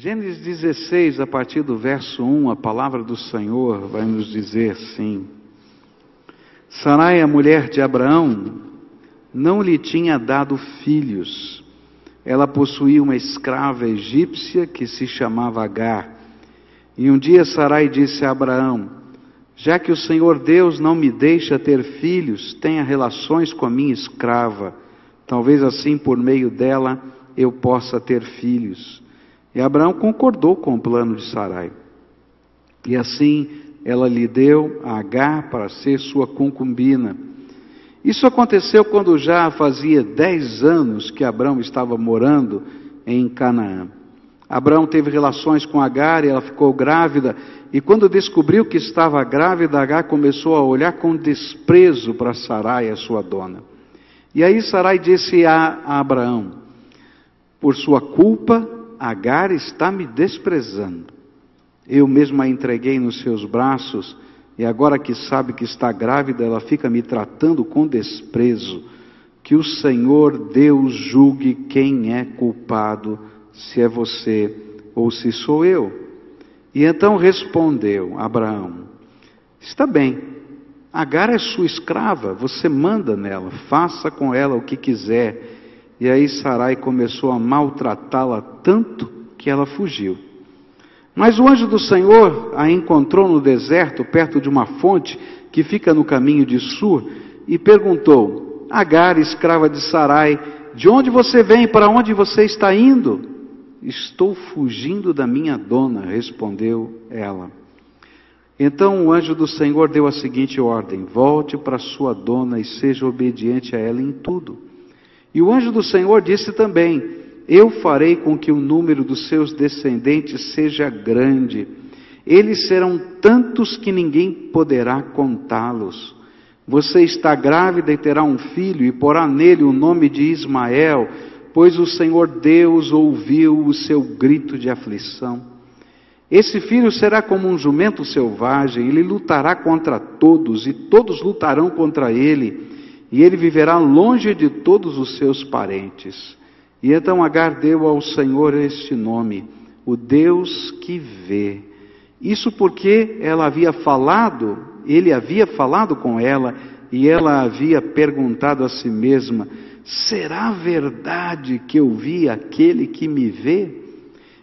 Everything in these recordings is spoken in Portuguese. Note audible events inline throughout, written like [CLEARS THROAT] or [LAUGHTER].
Gênesis 16, a partir do verso 1, a palavra do Senhor vai nos dizer assim: Sarai, a mulher de Abraão, não lhe tinha dado filhos. Ela possuía uma escrava egípcia que se chamava Agar. E um dia Sarai disse a Abraão: Já que o Senhor Deus não me deixa ter filhos, tenha relações com a minha escrava. Talvez assim, por meio dela, eu possa ter filhos. E Abraão concordou com o plano de Sarai. E assim ela lhe deu a Agar para ser sua concubina. Isso aconteceu quando já fazia dez anos que Abraão estava morando em Canaã. Abraão teve relações com Agar e ela ficou grávida. E quando descobriu que estava grávida, Agar começou a olhar com desprezo para Sarai, a sua dona. E aí Sarai disse a Abraão: Por sua culpa, Agar está me desprezando. Eu mesma a entreguei nos seus braços, e agora que sabe que está grávida, ela fica me tratando com desprezo. Que o Senhor Deus julgue quem é culpado, se é você ou se sou eu. E então respondeu Abraão: Está bem, Agar é sua escrava, você manda nela, faça com ela o que quiser. E aí Sarai começou a maltratá-la tanto que ela fugiu. Mas o anjo do Senhor a encontrou no deserto, perto de uma fonte que fica no caminho de Sur, e perguntou: Agar, escrava de Sarai, de onde você vem? Para onde você está indo? Estou fugindo da minha dona, respondeu ela. Então o anjo do Senhor deu a seguinte ordem: Volte para sua dona e seja obediente a ela em tudo. E o anjo do Senhor disse também: eu farei com que o número dos seus descendentes seja grande. Eles serão tantos que ninguém poderá contá-los. Você está grávida e terá um filho, e porá nele o nome de Ismael, pois o Senhor Deus ouviu o seu grito de aflição. Esse filho será como um jumento selvagem, ele lutará contra todos, e todos lutarão contra ele, e ele viverá longe de todos os seus parentes. E então Agar deu ao Senhor este nome, o Deus que vê. Isso porque ela havia falado, ele havia falado com ela e ela havia perguntado a si mesma: será verdade que eu vi aquele que me vê?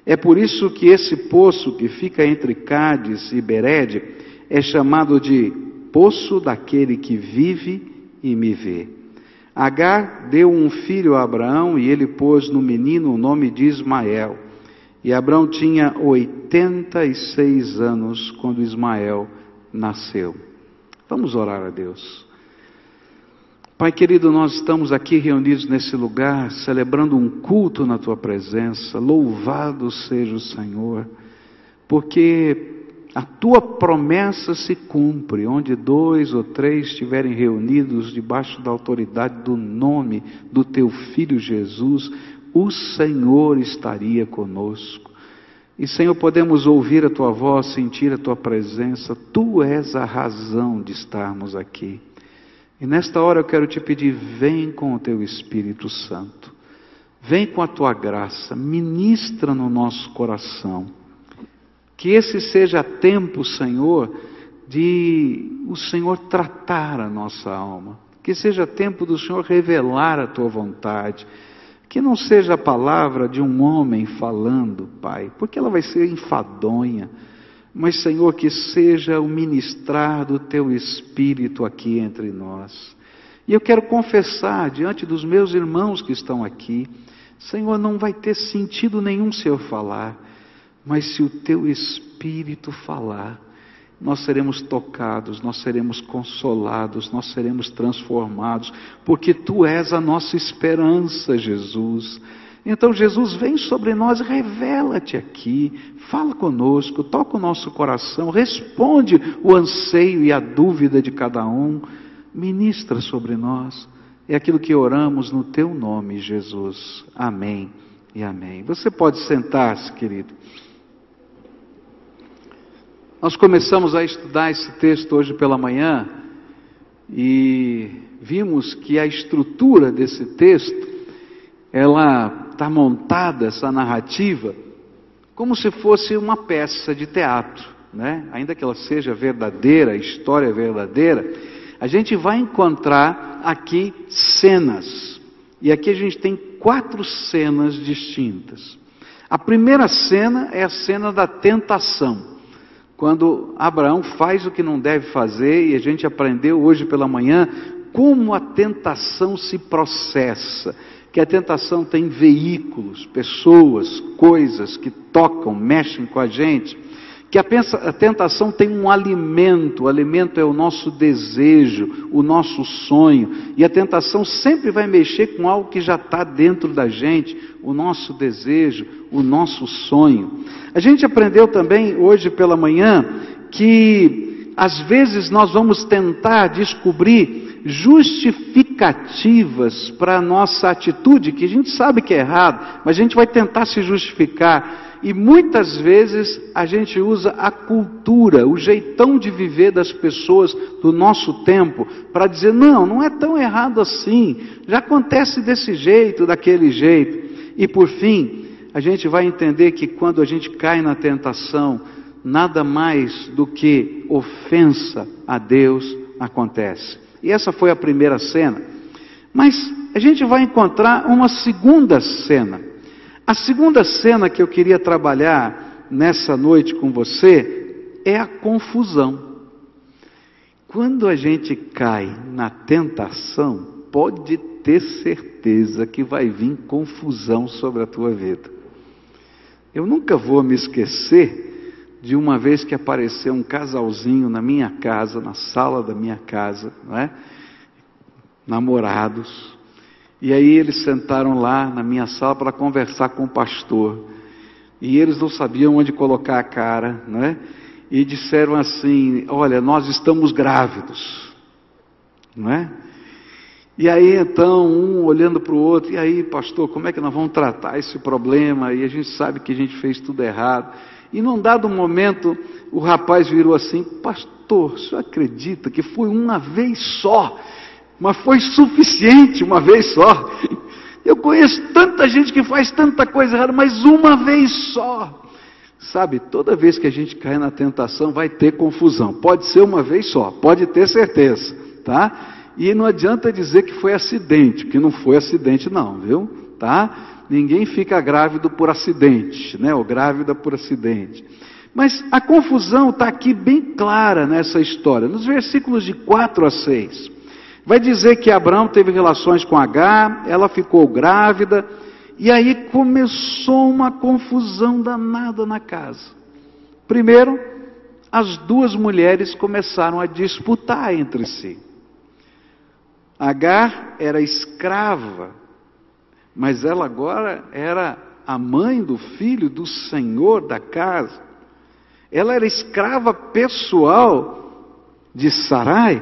É por isso que esse poço que fica entre Cádiz e Bered é chamado de poço daquele que vive e me vê. Agar deu um filho a Abraão e ele pôs no menino o nome de Ismael. E Abraão tinha 86 anos quando Ismael nasceu. Vamos orar a Deus. Pai querido, nós estamos aqui reunidos nesse lugar, celebrando um culto na tua presença. Louvado seja o Senhor, porque a tua promessa se cumpre, onde dois ou três estiverem reunidos debaixo da autoridade do nome do teu filho Jesus, o Senhor estaria conosco. E Senhor, podemos ouvir a tua voz, sentir a tua presença, tu és a razão de estarmos aqui. E nesta hora eu quero te pedir, vem com o teu Espírito Santo, vem com a tua graça, ministra no nosso coração que esse seja tempo, Senhor, de o Senhor tratar a nossa alma. Que seja tempo do Senhor revelar a tua vontade. Que não seja a palavra de um homem falando, Pai, porque ela vai ser enfadonha. Mas, Senhor, que seja o ministrar do teu Espírito aqui entre nós. E eu quero confessar diante dos meus irmãos que estão aqui, Senhor, não vai ter sentido nenhum se eu falar. Mas se o teu espírito falar, nós seremos tocados, nós seremos consolados, nós seremos transformados, porque tu és a nossa esperança, Jesus. Então, Jesus, vem sobre nós, revela-te aqui, fala conosco, toca o nosso coração, responde o anseio e a dúvida de cada um, ministra sobre nós. É aquilo que oramos no teu nome, Jesus. Amém e amém. Você pode sentar-se, querido. Nós começamos a estudar esse texto hoje pela manhã e vimos que a estrutura desse texto, ela está montada, essa narrativa, como se fosse uma peça de teatro, né? ainda que ela seja verdadeira, a história é verdadeira, a gente vai encontrar aqui cenas. E aqui a gente tem quatro cenas distintas. A primeira cena é a cena da tentação. Quando Abraão faz o que não deve fazer, e a gente aprendeu hoje pela manhã como a tentação se processa. Que a tentação tem veículos, pessoas, coisas que tocam, mexem com a gente que a, tentação tem um alimento, o alimento é o nosso desejo, o nosso sonho, e a tentação sempre vai mexer com algo que já está dentro da gente, o nosso desejo, o nosso sonho. A gente aprendeu também hoje pela manhã que às vezes nós vamos tentar descobrir justificativas para a nossa atitude, que a gente sabe que é errado, mas a gente vai tentar se justificar. E muitas vezes a gente usa a cultura, o jeitão de viver das pessoas do nosso tempo, para dizer: não, não é tão errado assim, já acontece desse jeito, daquele jeito. E por fim, a gente vai entender que quando a gente cai na tentação, nada mais do que ofensa a Deus acontece. E essa foi a primeira cena. Mas a gente vai encontrar uma segunda cena. A segunda cena que eu queria trabalhar nessa noite com você é a confusão. Quando a gente cai na tentação, pode ter certeza que vai vir confusão sobre a tua vida. Eu nunca vou me esquecer de uma vez que apareceu um casalzinho na minha casa, na sala da minha casa, não é? namorados, e aí eles sentaram lá na minha sala para conversar com o pastor. E eles não sabiam onde colocar a cara, né? E disseram assim: Olha, nós estamos grávidos, não é? E aí então, um olhando para o outro, e aí, pastor, como é que nós vamos tratar esse problema? E a gente sabe que a gente fez tudo errado. E num dado momento, o rapaz virou assim: Pastor, o senhor acredita que foi uma vez só mas foi suficiente uma vez só. Eu conheço tanta gente que faz tanta coisa errada, mas uma vez só. Sabe, toda vez que a gente cai na tentação vai ter confusão. Pode ser uma vez só, pode ter certeza, tá? E não adianta dizer que foi acidente, que não foi acidente não, viu? Tá? Ninguém fica grávido por acidente, né? Ou grávida por acidente. Mas a confusão está aqui bem clara nessa história, nos versículos de 4 a 6. Vai dizer que Abraão teve relações com H, ela ficou grávida, e aí começou uma confusão danada na casa. Primeiro, as duas mulheres começaram a disputar entre si. Agar era escrava, mas ela agora era a mãe do filho do senhor da casa. Ela era escrava pessoal de Sarai.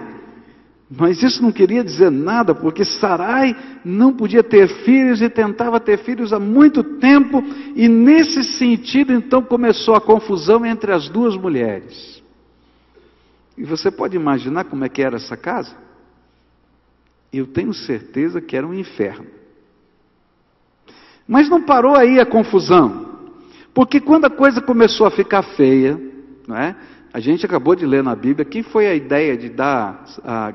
Mas isso não queria dizer nada, porque Sarai não podia ter filhos e tentava ter filhos há muito tempo, e nesse sentido então começou a confusão entre as duas mulheres. E você pode imaginar como é que era essa casa? Eu tenho certeza que era um inferno. Mas não parou aí a confusão, porque quando a coisa começou a ficar feia, não é? A gente acabou de ler na Bíblia, quem foi a ideia de dar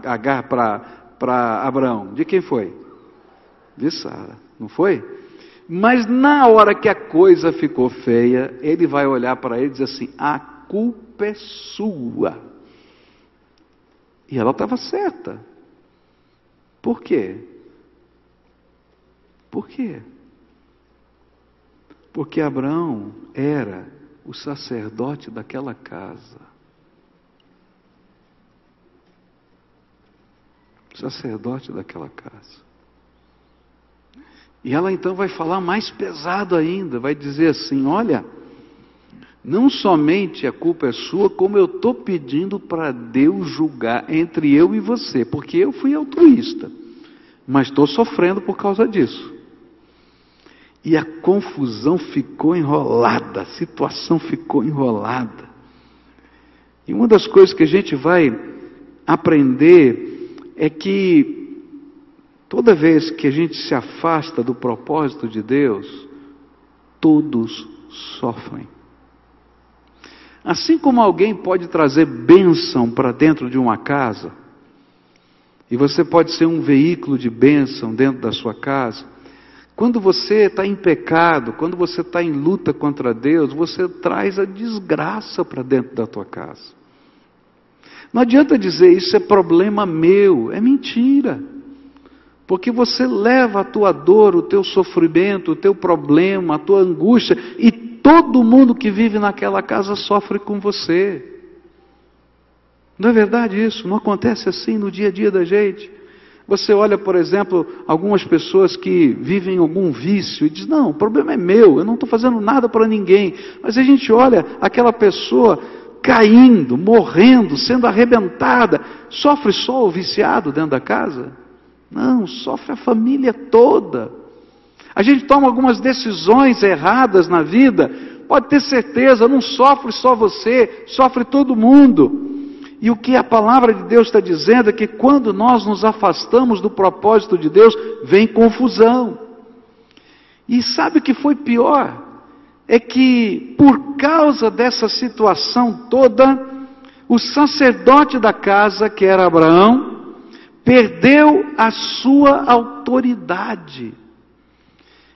Agar para Abraão? De quem foi? De Sara, não foi? Mas na hora que a coisa ficou feia, ele vai olhar para ele e dizer assim: a culpa é sua. E ela estava certa. Por quê? Por quê? Porque Abraão era o sacerdote daquela casa. sacerdote daquela casa. E ela então vai falar mais pesado ainda, vai dizer assim: olha, não somente a culpa é sua, como eu estou pedindo para Deus julgar entre eu e você, porque eu fui altruísta, mas estou sofrendo por causa disso. E a confusão ficou enrolada, a situação ficou enrolada. E uma das coisas que a gente vai aprender é que toda vez que a gente se afasta do propósito de Deus, todos sofrem. Assim como alguém pode trazer bênção para dentro de uma casa, e você pode ser um veículo de bênção dentro da sua casa, quando você está em pecado, quando você está em luta contra Deus, você traz a desgraça para dentro da tua casa. Não adianta dizer isso é problema meu, é mentira. Porque você leva a tua dor, o teu sofrimento, o teu problema, a tua angústia, e todo mundo que vive naquela casa sofre com você. Não é verdade isso? Não acontece assim no dia a dia da gente. Você olha, por exemplo, algumas pessoas que vivem algum vício e diz: Não, o problema é meu, eu não estou fazendo nada para ninguém. Mas a gente olha aquela pessoa caindo, morrendo, sendo arrebentada, sofre só o viciado dentro da casa? Não, sofre a família toda. A gente toma algumas decisões erradas na vida, pode ter certeza, não sofre só você, sofre todo mundo. E o que a palavra de Deus está dizendo é que quando nós nos afastamos do propósito de Deus, vem confusão. E sabe o que foi pior? É que por causa dessa situação toda, o sacerdote da casa, que era Abraão, perdeu a sua autoridade.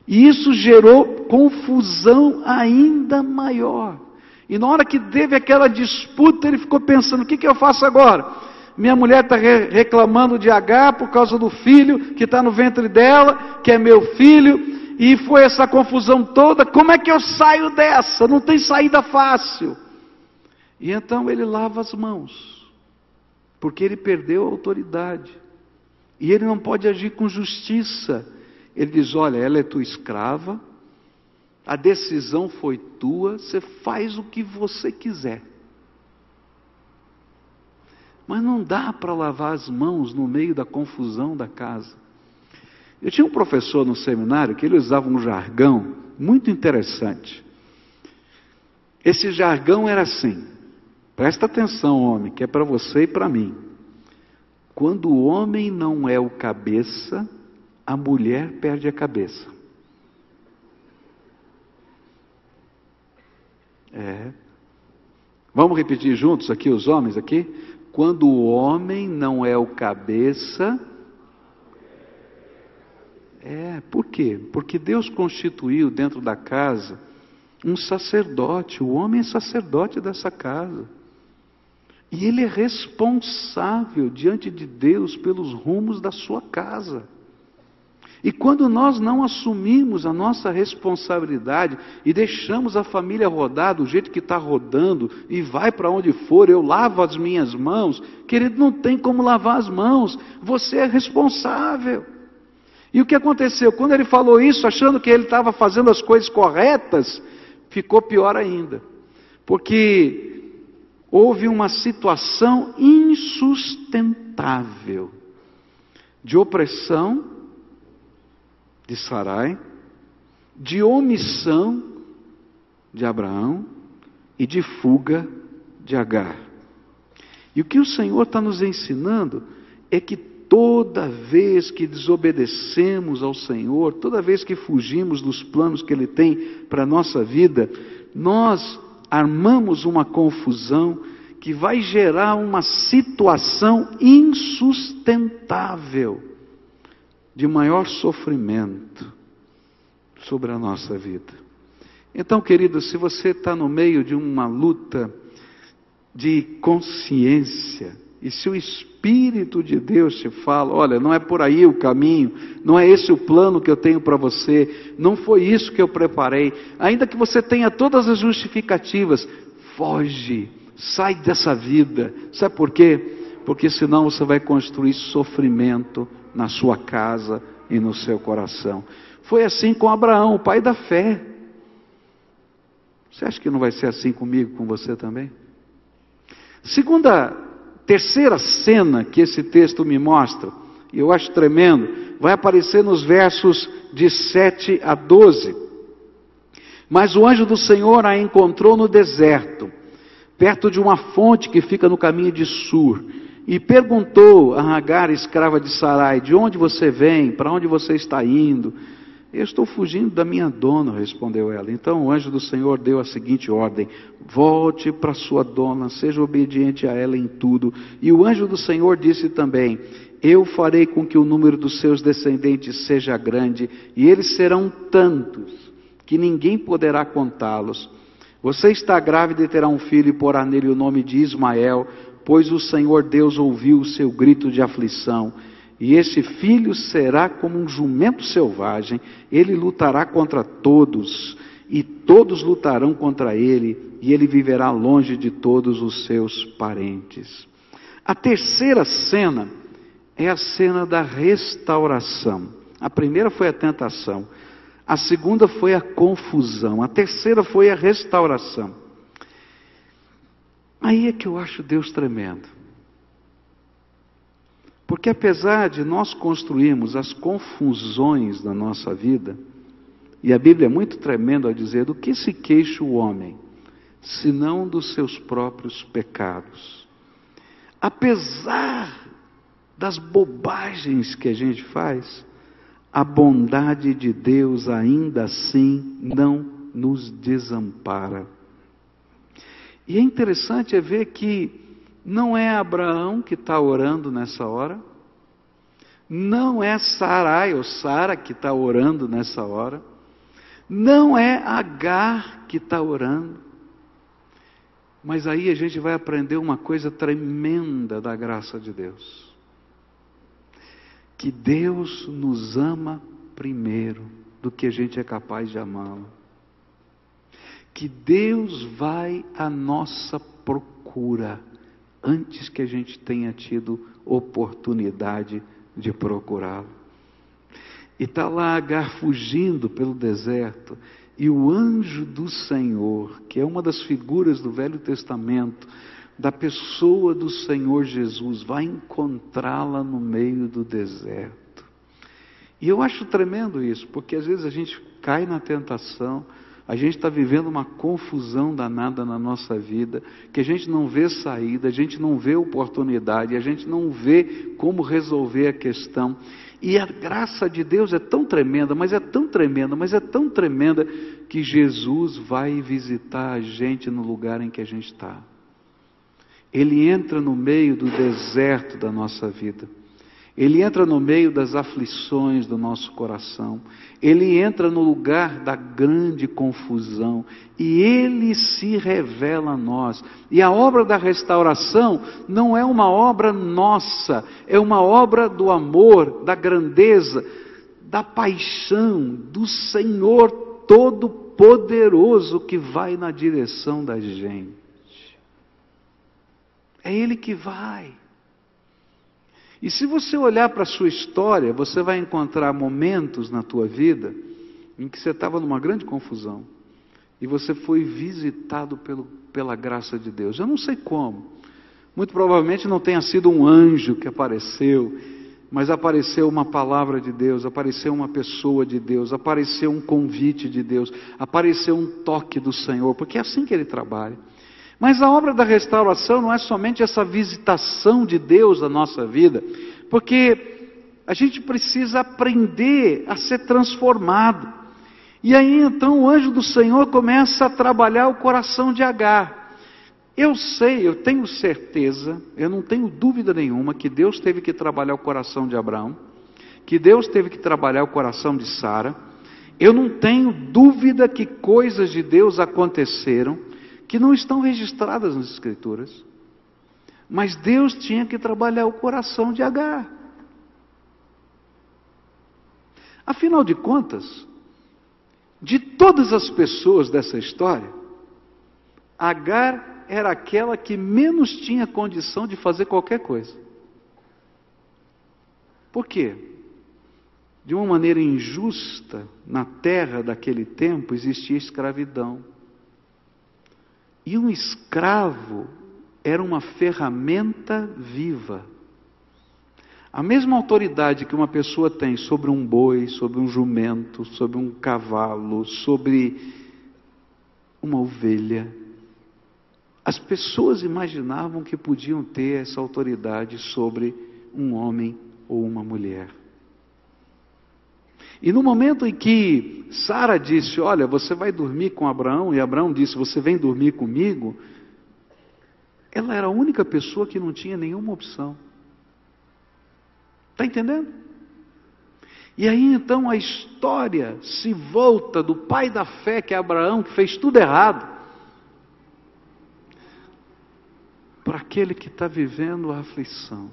E isso gerou confusão ainda maior. E na hora que teve aquela disputa, ele ficou pensando: o que, que eu faço agora? Minha mulher está reclamando de H por causa do filho que está no ventre dela, que é meu filho, e foi essa confusão toda. Como é que eu saio dessa? Não tem saída fácil. E então ele lava as mãos, porque ele perdeu a autoridade. E ele não pode agir com justiça. Ele diz: Olha, ela é tua escrava, a decisão foi tua, você faz o que você quiser. Mas não dá para lavar as mãos no meio da confusão da casa. Eu tinha um professor no seminário que ele usava um jargão muito interessante. Esse jargão era assim: presta atenção, homem, que é para você e para mim. Quando o homem não é o cabeça, a mulher perde a cabeça. É. Vamos repetir juntos aqui, os homens aqui? Quando o homem não é o cabeça. É, por quê? Porque Deus constituiu dentro da casa um sacerdote, o homem é sacerdote dessa casa. E ele é responsável diante de Deus pelos rumos da sua casa. E quando nós não assumimos a nossa responsabilidade e deixamos a família rodar do jeito que está rodando e vai para onde for, eu lavo as minhas mãos, querido, não tem como lavar as mãos, você é responsável. E o que aconteceu? Quando ele falou isso, achando que ele estava fazendo as coisas corretas, ficou pior ainda. Porque houve uma situação insustentável de opressão de Sarai, de omissão de Abraão e de fuga de Agar. E o que o Senhor está nos ensinando é que toda vez que desobedecemos ao Senhor, toda vez que fugimos dos planos que Ele tem para a nossa vida, nós armamos uma confusão que vai gerar uma situação insustentável de maior sofrimento sobre a nossa vida. Então, querido, se você está no meio de uma luta de consciência, e se o Espírito de Deus te fala: olha, não é por aí o caminho, não é esse o plano que eu tenho para você, não foi isso que eu preparei, ainda que você tenha todas as justificativas, foge, sai dessa vida. Sabe por quê? Porque senão você vai construir sofrimento na sua casa e no seu coração. Foi assim com Abraão, o pai da fé. Você acha que não vai ser assim comigo, com você também? Segunda terceira cena que esse texto me mostra, e eu acho tremendo, vai aparecer nos versos de 7 a 12. Mas o anjo do Senhor a encontrou no deserto, perto de uma fonte que fica no caminho de Sur, e perguntou a Hagar, escrava de Sarai, de onde você vem, para onde você está indo? Eu estou fugindo da minha dona, respondeu ela. Então o anjo do Senhor deu a seguinte ordem: Volte para sua dona, seja obediente a ela em tudo. E o anjo do Senhor disse também: Eu farei com que o número dos seus descendentes seja grande, e eles serão tantos que ninguém poderá contá-los. Você está grávida e terá um filho e porá nele o nome de Ismael, pois o Senhor Deus ouviu o seu grito de aflição. E esse filho será como um jumento selvagem, ele lutará contra todos, e todos lutarão contra ele, e ele viverá longe de todos os seus parentes. A terceira cena é a cena da restauração. A primeira foi a tentação, a segunda foi a confusão, a terceira foi a restauração. Aí é que eu acho Deus tremendo. Porque apesar de nós construirmos as confusões da nossa vida, e a Bíblia é muito tremenda a dizer do que se queixa o homem, senão dos seus próprios pecados. Apesar das bobagens que a gente faz, a bondade de Deus ainda assim não nos desampara. E é interessante é ver que não é Abraão que está orando nessa hora. Não é Sarai ou Sara que está orando nessa hora. Não é Agar que está orando. Mas aí a gente vai aprender uma coisa tremenda da graça de Deus. Que Deus nos ama primeiro do que a gente é capaz de amá-lo. Que Deus vai à nossa procura antes que a gente tenha tido oportunidade de procurá-lo. E está lá Agar fugindo pelo deserto, e o anjo do Senhor, que é uma das figuras do Velho Testamento, da pessoa do Senhor Jesus, vai encontrá-la no meio do deserto. E eu acho tremendo isso, porque às vezes a gente cai na tentação, a gente está vivendo uma confusão danada na nossa vida, que a gente não vê saída, a gente não vê oportunidade, a gente não vê como resolver a questão. E a graça de Deus é tão tremenda, mas é tão tremenda, mas é tão tremenda, que Jesus vai visitar a gente no lugar em que a gente está. Ele entra no meio do deserto da nossa vida. Ele entra no meio das aflições do nosso coração, ele entra no lugar da grande confusão e ele se revela a nós. E a obra da restauração não é uma obra nossa, é uma obra do amor, da grandeza, da paixão do Senhor Todo-Poderoso que vai na direção da gente. É Ele que vai. E se você olhar para a sua história, você vai encontrar momentos na tua vida em que você estava numa grande confusão e você foi visitado pelo, pela graça de Deus. Eu não sei como. Muito provavelmente não tenha sido um anjo que apareceu, mas apareceu uma palavra de Deus, apareceu uma pessoa de Deus, apareceu um convite de Deus, apareceu um toque do Senhor, porque é assim que ele trabalha. Mas a obra da restauração não é somente essa visitação de Deus na nossa vida, porque a gente precisa aprender a ser transformado. E aí então o anjo do Senhor começa a trabalhar o coração de Agar. Eu sei, eu tenho certeza, eu não tenho dúvida nenhuma que Deus teve que trabalhar o coração de Abraão, que Deus teve que trabalhar o coração de Sara. Eu não tenho dúvida que coisas de Deus aconteceram que não estão registradas nas Escrituras. Mas Deus tinha que trabalhar o coração de Agar. Afinal de contas, de todas as pessoas dessa história, Agar era aquela que menos tinha condição de fazer qualquer coisa. Por quê? De uma maneira injusta, na terra daquele tempo existia escravidão. E um escravo era uma ferramenta viva. A mesma autoridade que uma pessoa tem sobre um boi, sobre um jumento, sobre um cavalo, sobre uma ovelha, as pessoas imaginavam que podiam ter essa autoridade sobre um homem ou uma mulher. E no momento em que Sara disse: Olha, você vai dormir com Abraão, e Abraão disse: Você vem dormir comigo. Ela era a única pessoa que não tinha nenhuma opção. Está entendendo? E aí então a história se volta do pai da fé, que é Abraão, que fez tudo errado, para aquele que está vivendo a aflição.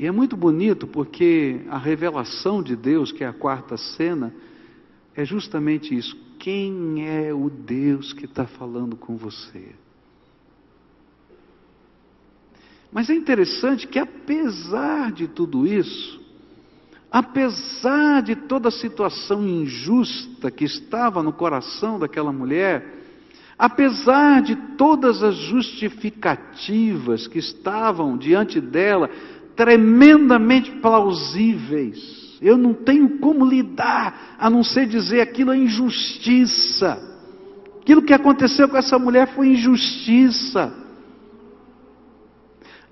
E é muito bonito porque a revelação de Deus, que é a quarta cena, é justamente isso. Quem é o Deus que está falando com você? Mas é interessante que, apesar de tudo isso, apesar de toda a situação injusta que estava no coração daquela mulher, apesar de todas as justificativas que estavam diante dela, tremendamente plausíveis. Eu não tenho como lidar a não ser dizer aquilo é injustiça. Aquilo que aconteceu com essa mulher foi injustiça.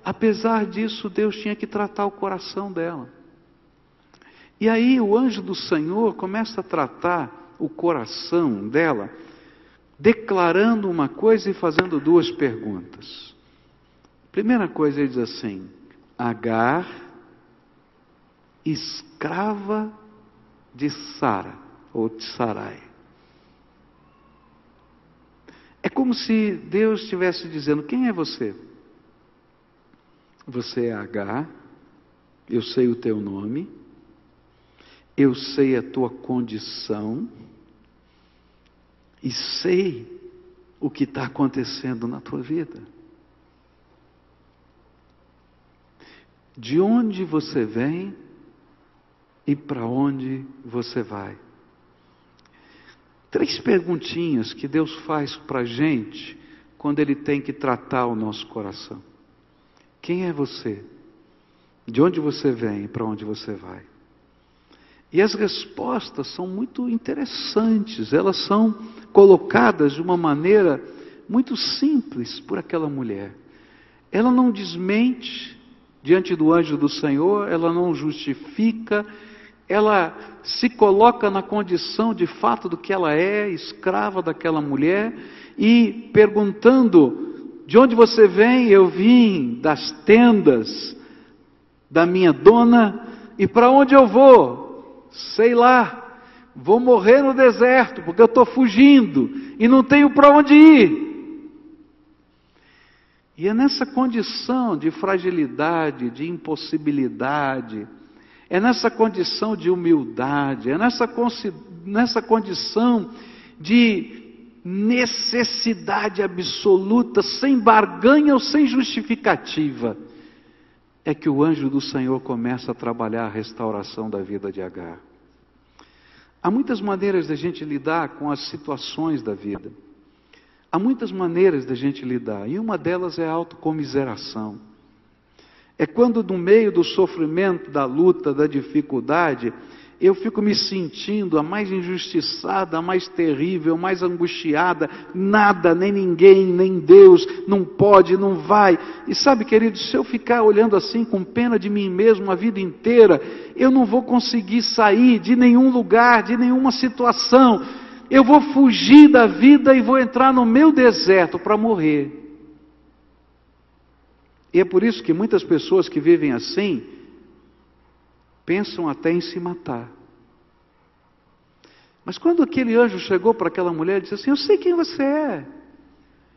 Apesar disso, Deus tinha que tratar o coração dela. E aí o anjo do Senhor começa a tratar o coração dela, declarando uma coisa e fazendo duas perguntas. Primeira coisa, ele diz assim: Agar, escrava de Sara, ou de Sarai. É como se Deus estivesse dizendo: Quem é você? Você é Agar, eu sei o teu nome, eu sei a tua condição e sei o que está acontecendo na tua vida. De onde você vem e para onde você vai. Três perguntinhas que Deus faz para a gente quando Ele tem que tratar o nosso coração: Quem é você? De onde você vem e para onde você vai? E as respostas são muito interessantes, elas são colocadas de uma maneira muito simples por aquela mulher. Ela não desmente, diante do anjo do Senhor, ela não justifica, ela se coloca na condição de fato do que ela é, escrava daquela mulher, e perguntando: de onde você vem? Eu vim das tendas da minha dona, e para onde eu vou? Sei lá, vou morrer no deserto, porque eu estou fugindo e não tenho para onde ir. E é nessa condição de fragilidade, de impossibilidade, é nessa condição de humildade, é nessa, nessa condição de necessidade absoluta, sem barganha ou sem justificativa, é que o anjo do Senhor começa a trabalhar a restauração da vida de Agar. Há muitas maneiras de a gente lidar com as situações da vida. Há muitas maneiras da gente lidar, e uma delas é a autocomiseração. É quando, no meio do sofrimento, da luta, da dificuldade, eu fico me sentindo a mais injustiçada, a mais terrível, a mais angustiada, nada, nem ninguém, nem Deus, não pode, não vai. E sabe, querido, se eu ficar olhando assim com pena de mim mesmo a vida inteira, eu não vou conseguir sair de nenhum lugar, de nenhuma situação eu vou fugir da vida e vou entrar no meu deserto para morrer. E é por isso que muitas pessoas que vivem assim pensam até em se matar. Mas quando aquele anjo chegou para aquela mulher e disse assim: Eu sei quem você é,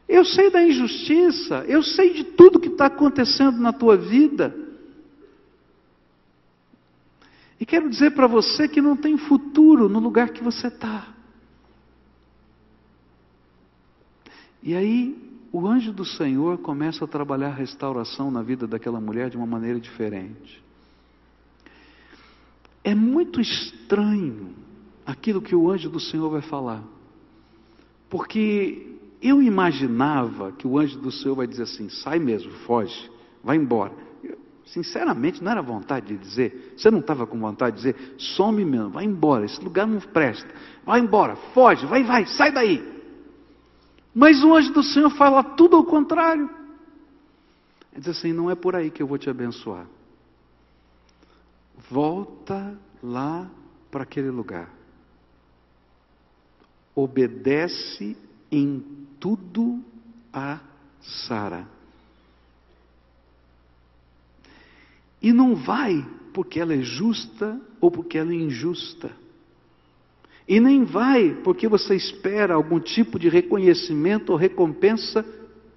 eu sei da injustiça, eu sei de tudo que está acontecendo na tua vida. E quero dizer para você que não tem futuro no lugar que você está. E aí o anjo do Senhor começa a trabalhar a restauração na vida daquela mulher de uma maneira diferente. É muito estranho aquilo que o anjo do Senhor vai falar. Porque eu imaginava que o anjo do Senhor vai dizer assim: sai mesmo, foge, vai embora. Eu, sinceramente, não era vontade de dizer. Você não estava com vontade de dizer: some mesmo, vai embora, esse lugar não presta. Vai embora, foge, vai, vai, sai daí. Mas o anjo do Senhor fala tudo ao contrário. Ele diz assim: não é por aí que eu vou te abençoar. Volta lá para aquele lugar. Obedece em tudo a Sara. E não vai porque ela é justa ou porque ela é injusta. E nem vai porque você espera algum tipo de reconhecimento ou recompensa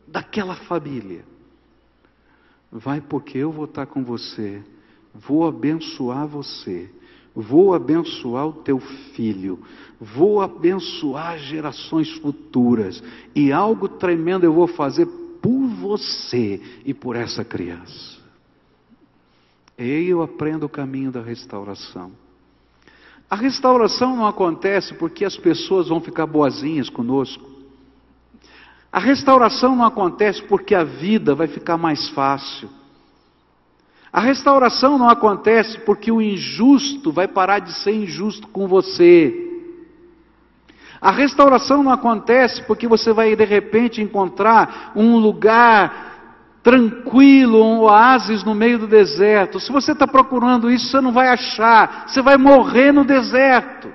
daquela família. Vai porque eu vou estar com você, vou abençoar você, vou abençoar o teu filho, vou abençoar gerações futuras, e algo tremendo eu vou fazer por você e por essa criança. E eu aprendo o caminho da restauração. A restauração não acontece porque as pessoas vão ficar boazinhas conosco. A restauração não acontece porque a vida vai ficar mais fácil. A restauração não acontece porque o injusto vai parar de ser injusto com você. A restauração não acontece porque você vai de repente encontrar um lugar tranquilo, um oásis no meio do deserto. Se você está procurando isso, você não vai achar, você vai morrer no deserto.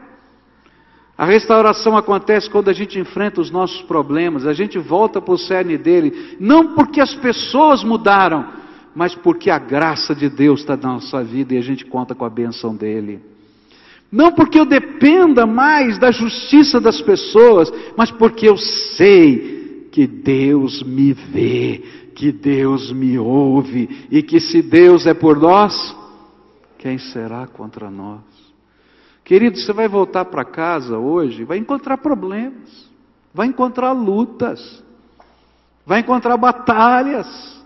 A restauração acontece quando a gente enfrenta os nossos problemas, a gente volta para o cerne dele, não porque as pessoas mudaram, mas porque a graça de Deus está na nossa vida e a gente conta com a benção dele. Não porque eu dependa mais da justiça das pessoas, mas porque eu sei que Deus me vê, que Deus me ouve e que se Deus é por nós, quem será contra nós? Querido, você vai voltar para casa hoje, vai encontrar problemas, vai encontrar lutas, vai encontrar batalhas.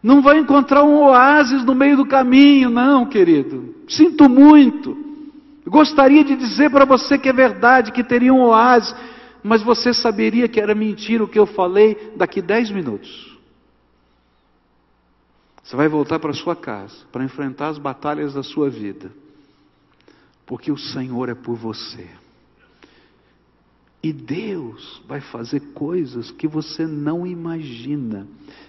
Não vai encontrar um oásis no meio do caminho, não, querido. Sinto muito. Gostaria de dizer para você que é verdade, que teria um oásis, mas você saberia que era mentira o que eu falei daqui dez minutos. Você vai voltar para sua casa para enfrentar as batalhas da sua vida, porque o Senhor é por você. E Deus vai fazer coisas que você não imagina,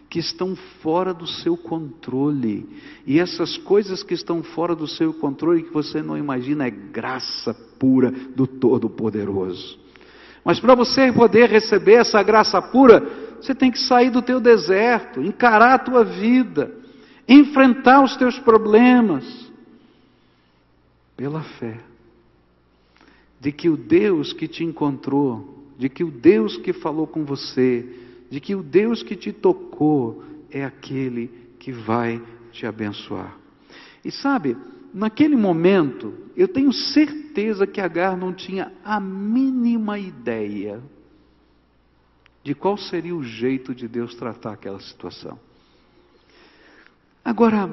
que estão fora do seu controle. E essas coisas que estão fora do seu controle, que você não imagina, é graça pura do Todo-Poderoso. Mas para você poder receber essa graça pura, você tem que sair do teu deserto, encarar a tua vida, enfrentar os teus problemas pela fé de que o Deus que te encontrou, de que o Deus que falou com você, de que o Deus que te tocou é aquele que vai te abençoar. E sabe, naquele momento, eu tenho certeza que Agar não tinha a mínima ideia de qual seria o jeito de Deus tratar aquela situação. Agora,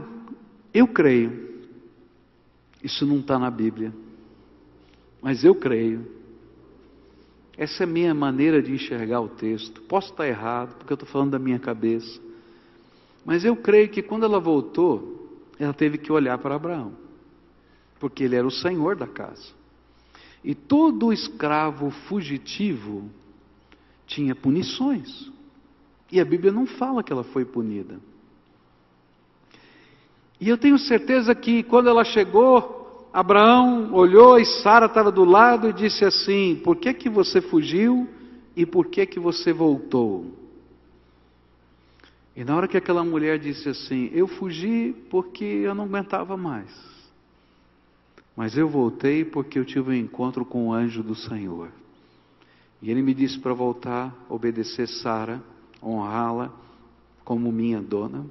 eu creio, isso não está na Bíblia, mas eu creio, essa é a minha maneira de enxergar o texto. Posso estar errado, porque eu estou falando da minha cabeça, mas eu creio que quando ela voltou, ela teve que olhar para Abraão porque ele era o senhor da casa. E todo escravo fugitivo tinha punições. E a Bíblia não fala que ela foi punida. E eu tenho certeza que quando ela chegou, Abraão olhou e Sara estava do lado e disse assim: Por que que você fugiu e por que que você voltou? E na hora que aquela mulher disse assim: Eu fugi porque eu não aguentava mais. Mas eu voltei porque eu tive um encontro com o anjo do Senhor. E ele me disse para voltar, obedecer Sara, honrá-la como minha dona.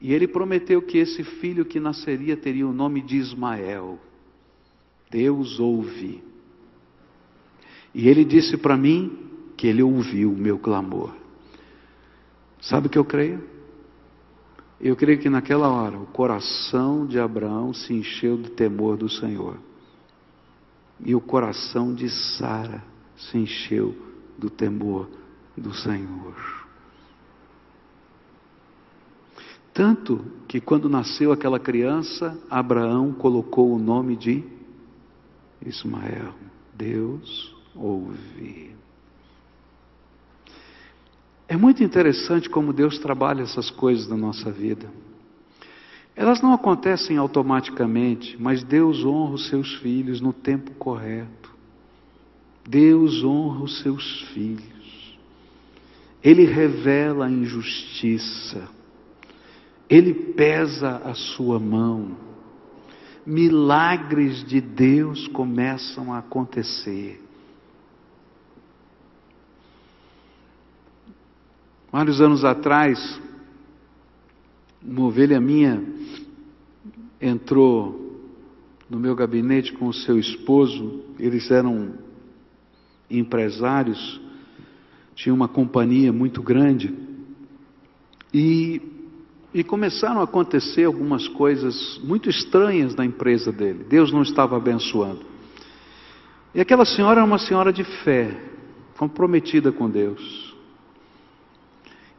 E ele prometeu que esse filho que nasceria teria o nome de Ismael. Deus ouve. E ele disse para mim que ele ouviu o meu clamor. Sabe o que eu creio? Eu creio que naquela hora o coração de Abraão se encheu do temor do Senhor. E o coração de Sara se encheu do temor do Senhor. Tanto que quando nasceu aquela criança, Abraão colocou o nome de Ismael. Deus ouve. É muito interessante como Deus trabalha essas coisas na nossa vida. Elas não acontecem automaticamente, mas Deus honra os seus filhos no tempo correto. Deus honra os seus filhos. Ele revela a injustiça. Ele pesa a sua mão. Milagres de Deus começam a acontecer. Vários anos atrás, uma ovelha minha entrou no meu gabinete com o seu esposo, eles eram empresários, tinham uma companhia muito grande, e, e começaram a acontecer algumas coisas muito estranhas na empresa dele. Deus não estava abençoando. E aquela senhora era uma senhora de fé, comprometida com Deus.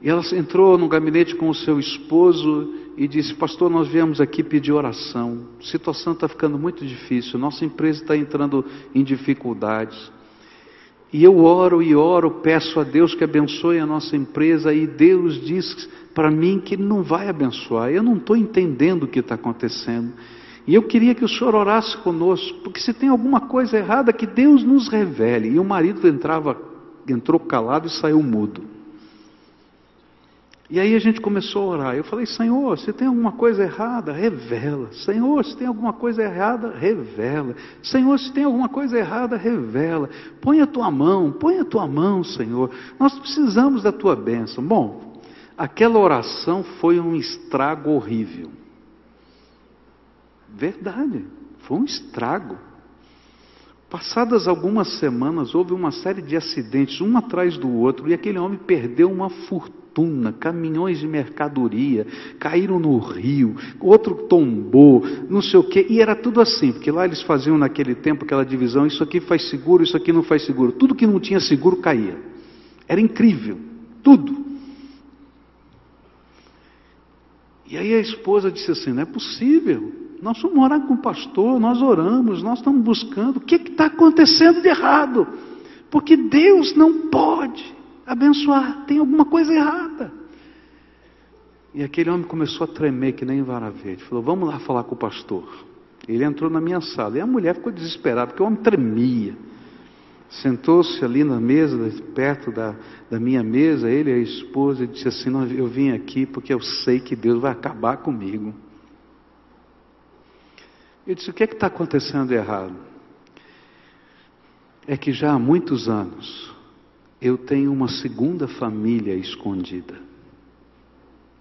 E ela entrou no gabinete com o seu esposo e disse: Pastor, nós viemos aqui pedir oração. A situação está ficando muito difícil, nossa empresa está entrando em dificuldades. E eu oro e oro, peço a Deus que abençoe a nossa empresa, e Deus diz para mim que não vai abençoar. Eu não estou entendendo o que está acontecendo. E eu queria que o senhor orasse conosco, porque se tem alguma coisa errada, que Deus nos revele. E o marido entrava, entrou calado e saiu mudo. E aí a gente começou a orar. Eu falei, Senhor, se tem alguma coisa errada, revela. Senhor, se tem alguma coisa errada, revela. Senhor, se tem alguma coisa errada, revela. Põe a tua mão, põe a tua mão, Senhor. Nós precisamos da tua bênção. Bom, aquela oração foi um estrago horrível. Verdade, foi um estrago. Passadas algumas semanas, houve uma série de acidentes, um atrás do outro, e aquele homem perdeu uma fortuna fortuna, caminhões de mercadoria, caíram no rio, outro tombou, não sei o quê, e era tudo assim, porque lá eles faziam naquele tempo aquela divisão: isso aqui faz seguro, isso aqui não faz seguro. Tudo que não tinha seguro caía. Era incrível, tudo. E aí a esposa disse assim: não é possível, nós fomos morar com o pastor, nós oramos, nós estamos buscando, o que está acontecendo de errado? Porque Deus não pode abençoar, tem alguma coisa errada. E aquele homem começou a tremer que nem vara verde. Falou: Vamos lá falar com o pastor. Ele entrou na minha sala e a mulher ficou desesperada, porque o homem tremia. Sentou-se ali na mesa, perto da, da minha mesa, ele e a esposa, e disse assim: Eu vim aqui porque eu sei que Deus vai acabar comigo. Eu disse: O que é que está acontecendo errado? É que já há muitos anos eu tenho uma segunda família escondida.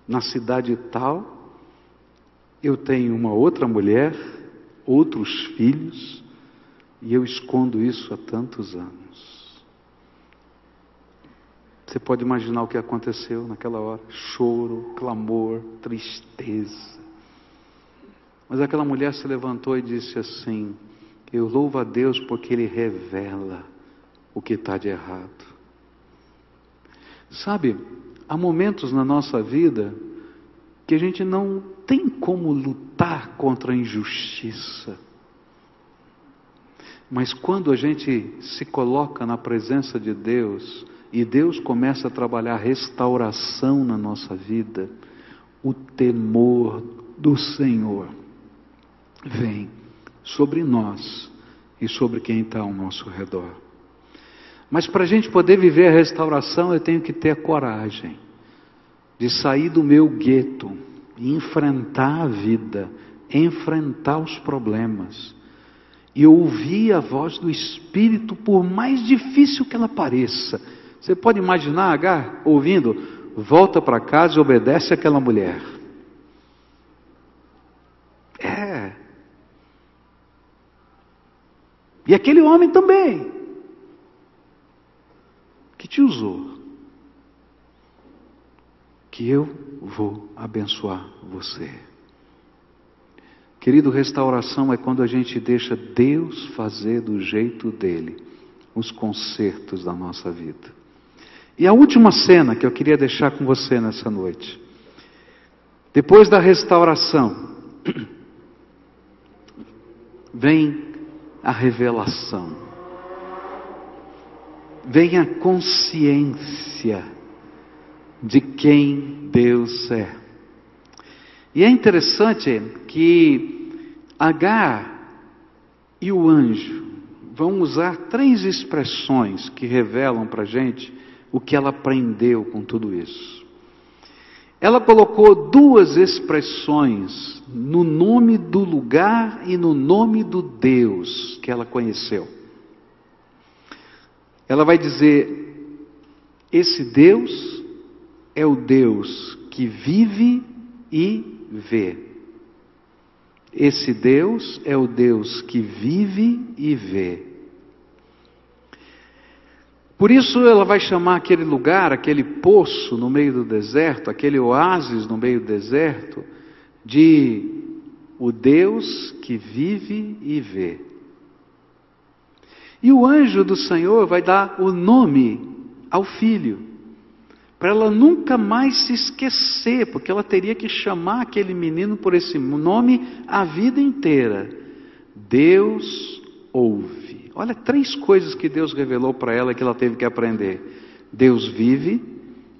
Na cidade tal, eu tenho uma outra mulher, outros filhos, e eu escondo isso há tantos anos. Você pode imaginar o que aconteceu naquela hora: choro, clamor, tristeza. Mas aquela mulher se levantou e disse assim: Eu louvo a Deus porque Ele revela o que está de errado. Sabe, há momentos na nossa vida que a gente não tem como lutar contra a injustiça. Mas quando a gente se coloca na presença de Deus e Deus começa a trabalhar restauração na nossa vida, o temor do Senhor vem sobre nós e sobre quem está ao nosso redor. Mas para a gente poder viver a restauração, eu tenho que ter coragem de sair do meu gueto enfrentar a vida, enfrentar os problemas e ouvir a voz do Espírito, por mais difícil que ela pareça. Você pode imaginar Agar ouvindo: volta para casa e obedece àquela mulher. É. E aquele homem também que te usou, que eu vou abençoar você. Querido, restauração é quando a gente deixa Deus fazer do jeito dele os concertos da nossa vida. E a última cena que eu queria deixar com você nessa noite. Depois da restauração, [CLEARS THROAT] vem a revelação vem a consciência de quem Deus é. E é interessante que Agar e o anjo vão usar três expressões que revelam para a gente o que ela aprendeu com tudo isso. Ela colocou duas expressões no nome do lugar e no nome do Deus que ela conheceu. Ela vai dizer: esse Deus é o Deus que vive e vê. Esse Deus é o Deus que vive e vê. Por isso ela vai chamar aquele lugar, aquele poço no meio do deserto, aquele oásis no meio do deserto, de o Deus que vive e vê. E o anjo do Senhor vai dar o nome ao filho para ela nunca mais se esquecer, porque ela teria que chamar aquele menino por esse nome a vida inteira. Deus ouve. Olha, três coisas que Deus revelou para ela que ela teve que aprender: Deus vive,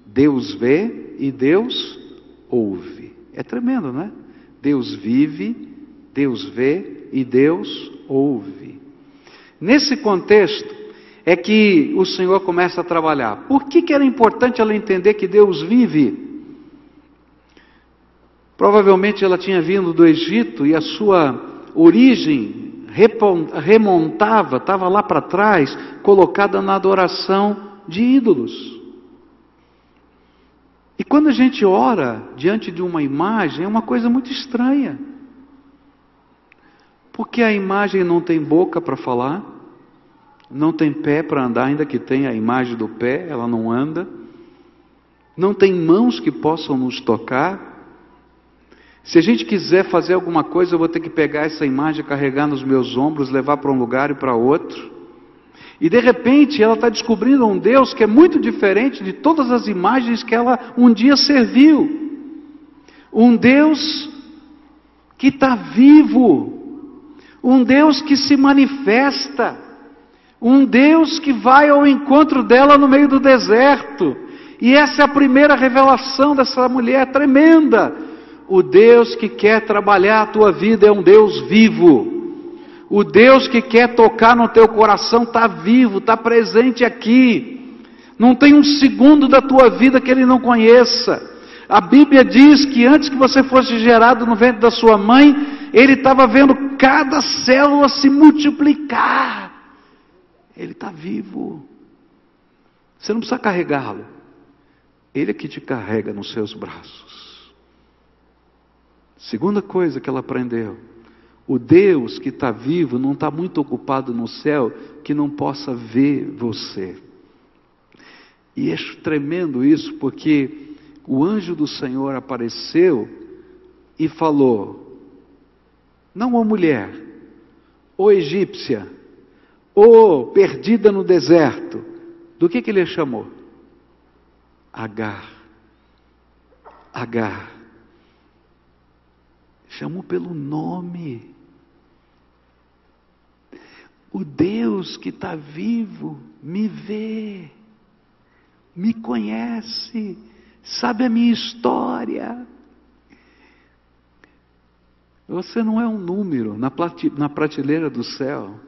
Deus vê e Deus ouve. É tremendo, não é? Deus vive, Deus vê e Deus ouve. Nesse contexto, é que o Senhor começa a trabalhar. Por que, que era importante ela entender que Deus vive? Provavelmente ela tinha vindo do Egito e a sua origem remontava, estava lá para trás, colocada na adoração de ídolos. E quando a gente ora diante de uma imagem, é uma coisa muito estranha. Porque a imagem não tem boca para falar, não tem pé para andar, ainda que tenha a imagem do pé, ela não anda. Não tem mãos que possam nos tocar. Se a gente quiser fazer alguma coisa, eu vou ter que pegar essa imagem, carregar nos meus ombros, levar para um lugar e para outro. E de repente ela está descobrindo um Deus que é muito diferente de todas as imagens que ela um dia serviu. Um Deus que está vivo, um Deus que se manifesta, um Deus que vai ao encontro dela no meio do deserto. E essa é a primeira revelação dessa mulher tremenda. O Deus que quer trabalhar a tua vida é um Deus vivo. O Deus que quer tocar no teu coração está vivo, está presente aqui. Não tem um segundo da tua vida que ele não conheça. A Bíblia diz que antes que você fosse gerado no ventre da sua mãe, ele estava vendo cada célula se multiplicar. Ele está vivo. Você não precisa carregá-lo. Ele é que te carrega nos seus braços. Segunda coisa que ela aprendeu: o Deus que está vivo não está muito ocupado no céu que não possa ver você. E é tremendo isso, porque o anjo do Senhor apareceu e falou: não a mulher, ou egípcia, ou perdida no deserto, do que, que ele chamou? Agar. Agar. Chamou pelo nome. O Deus que está vivo me vê, me conhece, sabe a minha história. Você não é um número na prateleira do céu.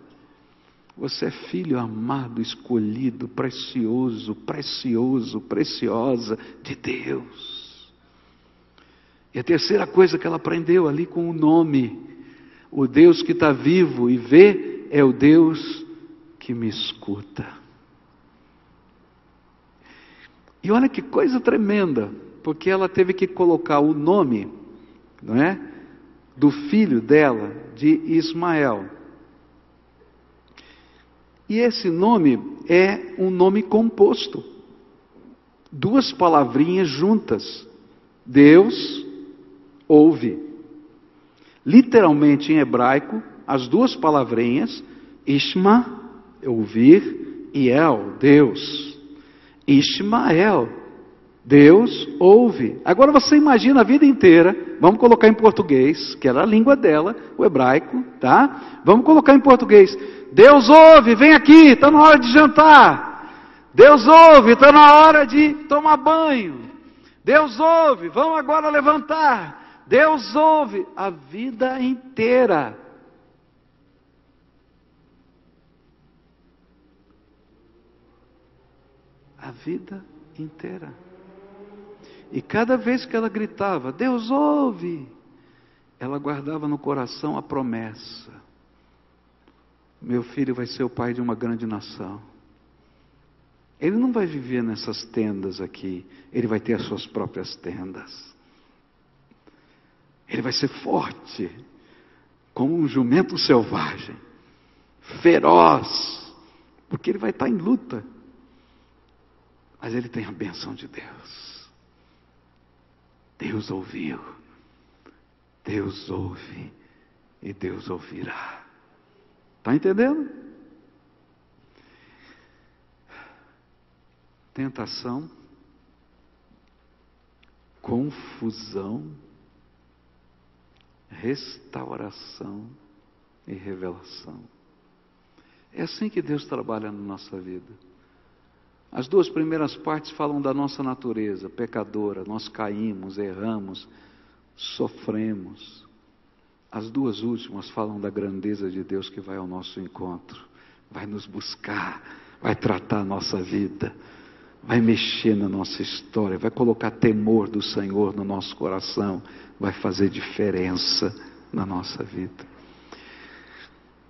Você é filho amado, escolhido, precioso, precioso, preciosa de Deus. E a terceira coisa que ela aprendeu ali com o nome: o Deus que está vivo e vê é o Deus que me escuta. E olha que coisa tremenda, porque ela teve que colocar o nome, não é? Do filho dela, de Ismael. E esse nome é um nome composto. Duas palavrinhas juntas. Deus ouve. Literalmente em hebraico, as duas palavrinhas, Ishma, ouvir, e El, Deus. Ishmael, Deus ouve. Agora você imagina a vida inteira, vamos colocar em português, que era a língua dela, o hebraico, tá? Vamos colocar em português. Deus ouve, vem aqui, está na hora de jantar. Deus ouve, está na hora de tomar banho. Deus ouve, vamos agora levantar. Deus ouve a vida inteira. A vida inteira. E cada vez que ela gritava, Deus ouve, ela guardava no coração a promessa: meu filho vai ser o pai de uma grande nação. Ele não vai viver nessas tendas aqui, ele vai ter as suas próprias tendas. Ele vai ser forte, como um jumento selvagem, feroz, porque ele vai estar em luta. Mas ele tem a benção de Deus. Deus ouviu, Deus ouve e Deus ouvirá. Está entendendo? Tentação, confusão, restauração e revelação. É assim que Deus trabalha na nossa vida. As duas primeiras partes falam da nossa natureza pecadora, nós caímos, erramos, sofremos. As duas últimas falam da grandeza de Deus que vai ao nosso encontro, vai nos buscar, vai tratar a nossa vida, vai mexer na nossa história, vai colocar temor do Senhor no nosso coração, vai fazer diferença na nossa vida.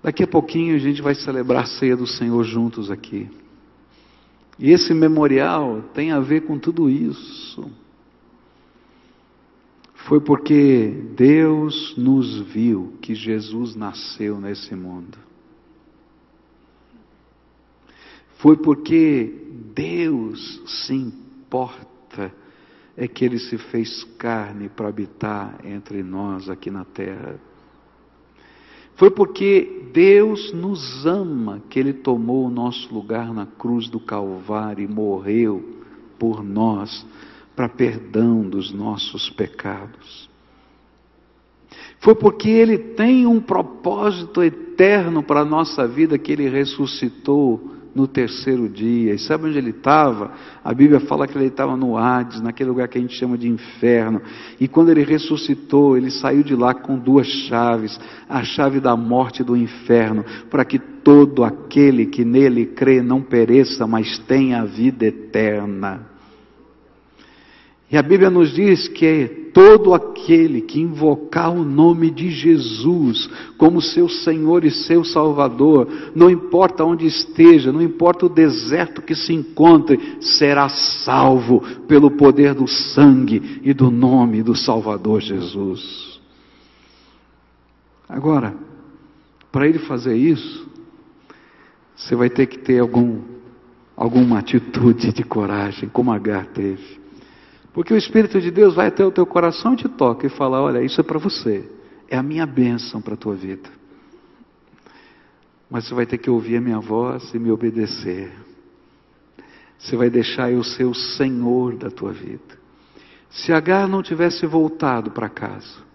Daqui a pouquinho a gente vai celebrar a ceia do Senhor juntos aqui. E esse memorial tem a ver com tudo isso. Foi porque Deus nos viu que Jesus nasceu nesse mundo. Foi porque Deus se importa é que ele se fez carne para habitar entre nós aqui na terra. Foi porque Deus nos ama que ele tomou o nosso lugar na cruz do Calvário e morreu por nós para perdão dos nossos pecados. Foi porque Ele tem um propósito eterno para a nossa vida que Ele ressuscitou no terceiro dia. E sabe onde ele estava? A Bíblia fala que ele estava no Hades, naquele lugar que a gente chama de inferno. E quando ele ressuscitou, ele saiu de lá com duas chaves: a chave da morte e do inferno, para que todo aquele que nele crê não pereça, mas tenha a vida eterna. E a Bíblia nos diz que todo aquele que invocar o nome de Jesus como seu Senhor e seu Salvador, não importa onde esteja, não importa o deserto que se encontre, será salvo pelo poder do sangue e do nome do Salvador Jesus. Agora, para ele fazer isso, você vai ter que ter algum, alguma atitude de coragem, como Agar teve. Porque o Espírito de Deus vai até o teu coração e te toca e fala: Olha, isso é para você, é a minha bênção para a tua vida. Mas você vai ter que ouvir a minha voz e me obedecer. Você vai deixar eu ser o Senhor da tua vida. Se Agar não tivesse voltado para casa,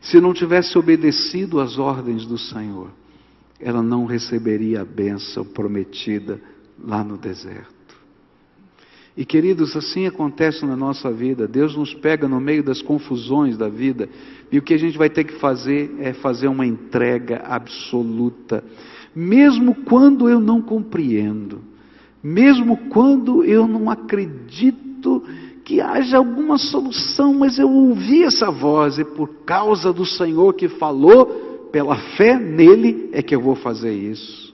se não tivesse obedecido às ordens do Senhor, ela não receberia a bênção prometida lá no deserto. E queridos, assim acontece na nossa vida. Deus nos pega no meio das confusões da vida, e o que a gente vai ter que fazer é fazer uma entrega absoluta, mesmo quando eu não compreendo, mesmo quando eu não acredito que haja alguma solução, mas eu ouvi essa voz e por causa do Senhor que falou, pela fé nele é que eu vou fazer isso.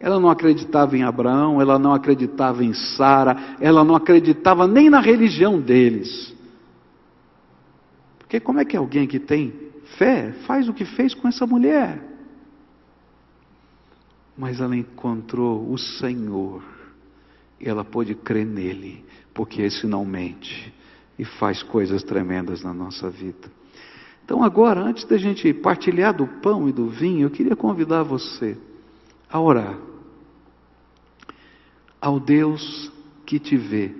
Ela não acreditava em Abraão, ela não acreditava em Sara, ela não acreditava nem na religião deles. Porque como é que alguém que tem fé faz o que fez com essa mulher? Mas ela encontrou o Senhor e ela pôde crer nele, porque esse não mente e faz coisas tremendas na nossa vida. Então, agora, antes da gente partilhar do pão e do vinho, eu queria convidar você a orar ao Deus que te vê,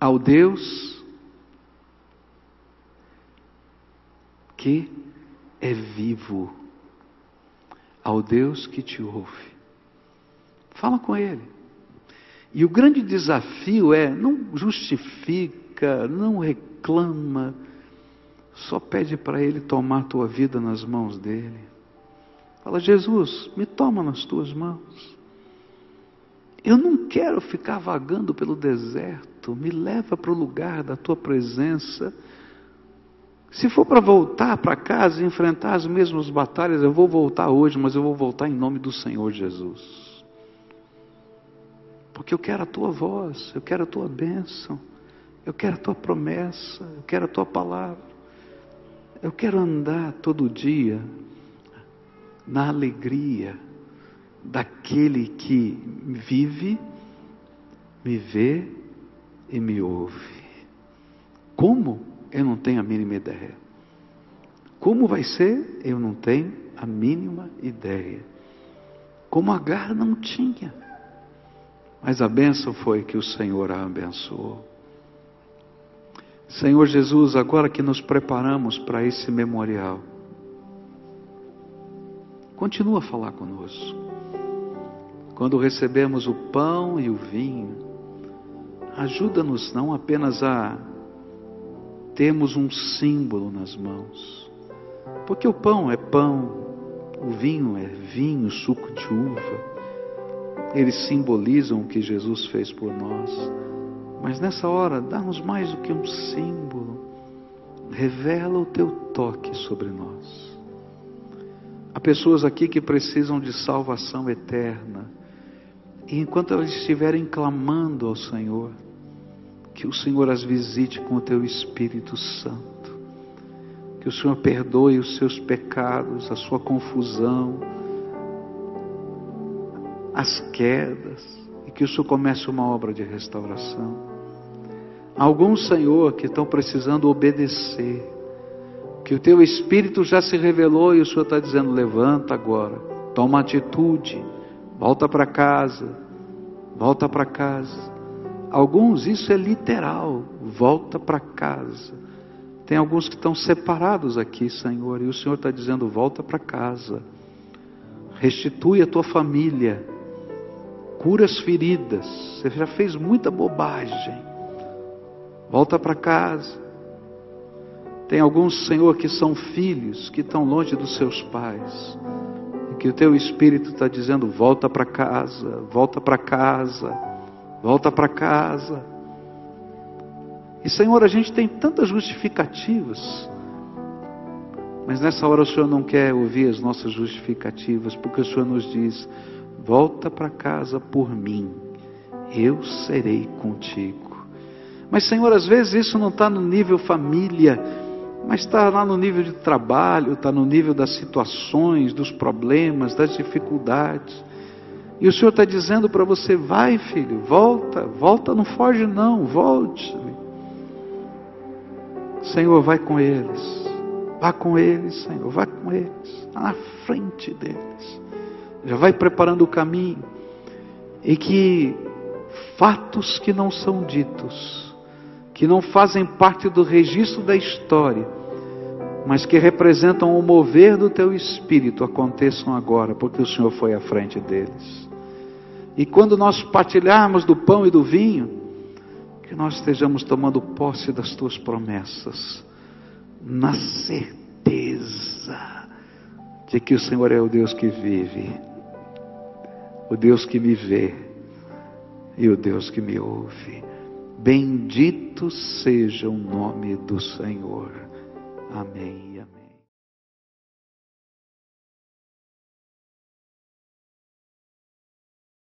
ao Deus que é vivo, ao Deus que te ouve. Fala com Ele. E o grande desafio é: não justifique suplica, não reclama, só pede para Ele tomar a tua vida nas mãos dele. Fala, Jesus, me toma nas tuas mãos. Eu não quero ficar vagando pelo deserto, me leva para o lugar da tua presença. Se for para voltar para casa e enfrentar as mesmas batalhas, eu vou voltar hoje, mas eu vou voltar em nome do Senhor Jesus. Porque eu quero a tua voz, eu quero a tua bênção, eu quero a tua promessa, eu quero a tua palavra. Eu quero andar todo dia na alegria daquele que vive, me vê e me ouve. Como? Eu não tenho a mínima ideia. Como vai ser? Eu não tenho a mínima ideia. Como Agar não tinha. Mas a bênção foi que o Senhor a abençoou. Senhor Jesus, agora que nos preparamos para esse memorial, continua a falar conosco. Quando recebemos o pão e o vinho, ajuda-nos não apenas a termos um símbolo nas mãos, porque o pão é pão, o vinho é vinho, suco de uva eles simbolizam o que Jesus fez por nós. Mas nessa hora, dá-nos mais do que um símbolo. Revela o teu toque sobre nós. Há pessoas aqui que precisam de salvação eterna. E enquanto elas estiverem clamando ao Senhor, que o Senhor as visite com o teu Espírito Santo. Que o Senhor perdoe os seus pecados, a sua confusão, as quedas, e que o Senhor comece uma obra de restauração. Alguns, Senhor, que estão precisando obedecer, que o teu Espírito já se revelou e o Senhor está dizendo: levanta agora, toma atitude, volta para casa, volta para casa. Alguns, isso é literal, volta para casa. Tem alguns que estão separados aqui, Senhor, e o Senhor está dizendo: volta para casa, restitui a tua família cura as feridas. Você já fez muita bobagem. Volta para casa. Tem alguns, Senhor, que são filhos que estão longe dos seus pais. Que o teu espírito está dizendo: volta para casa, volta para casa, volta para casa. E Senhor, a gente tem tantas justificativas. Mas nessa hora o Senhor não quer ouvir as nossas justificativas, porque o Senhor nos diz: Volta para casa por mim, eu serei contigo. Mas, Senhor, às vezes isso não está no nível família, mas está lá no nível de trabalho, está no nível das situações, dos problemas, das dificuldades. E o Senhor está dizendo para você: vai, filho, volta, volta, não foge, não, volte. Senhor, vai com eles, vá com eles, Senhor, vá com eles, está na frente deles já vai preparando o caminho, e que fatos que não são ditos, que não fazem parte do registro da história, mas que representam o mover do teu espírito aconteçam agora, porque o Senhor foi à frente deles. E quando nós partilharmos do pão e do vinho, que nós estejamos tomando posse das tuas promessas, na certeza de que o Senhor é o Deus que vive o Deus que me vê e o Deus que me ouve. Bendito seja o nome do Senhor. Amém.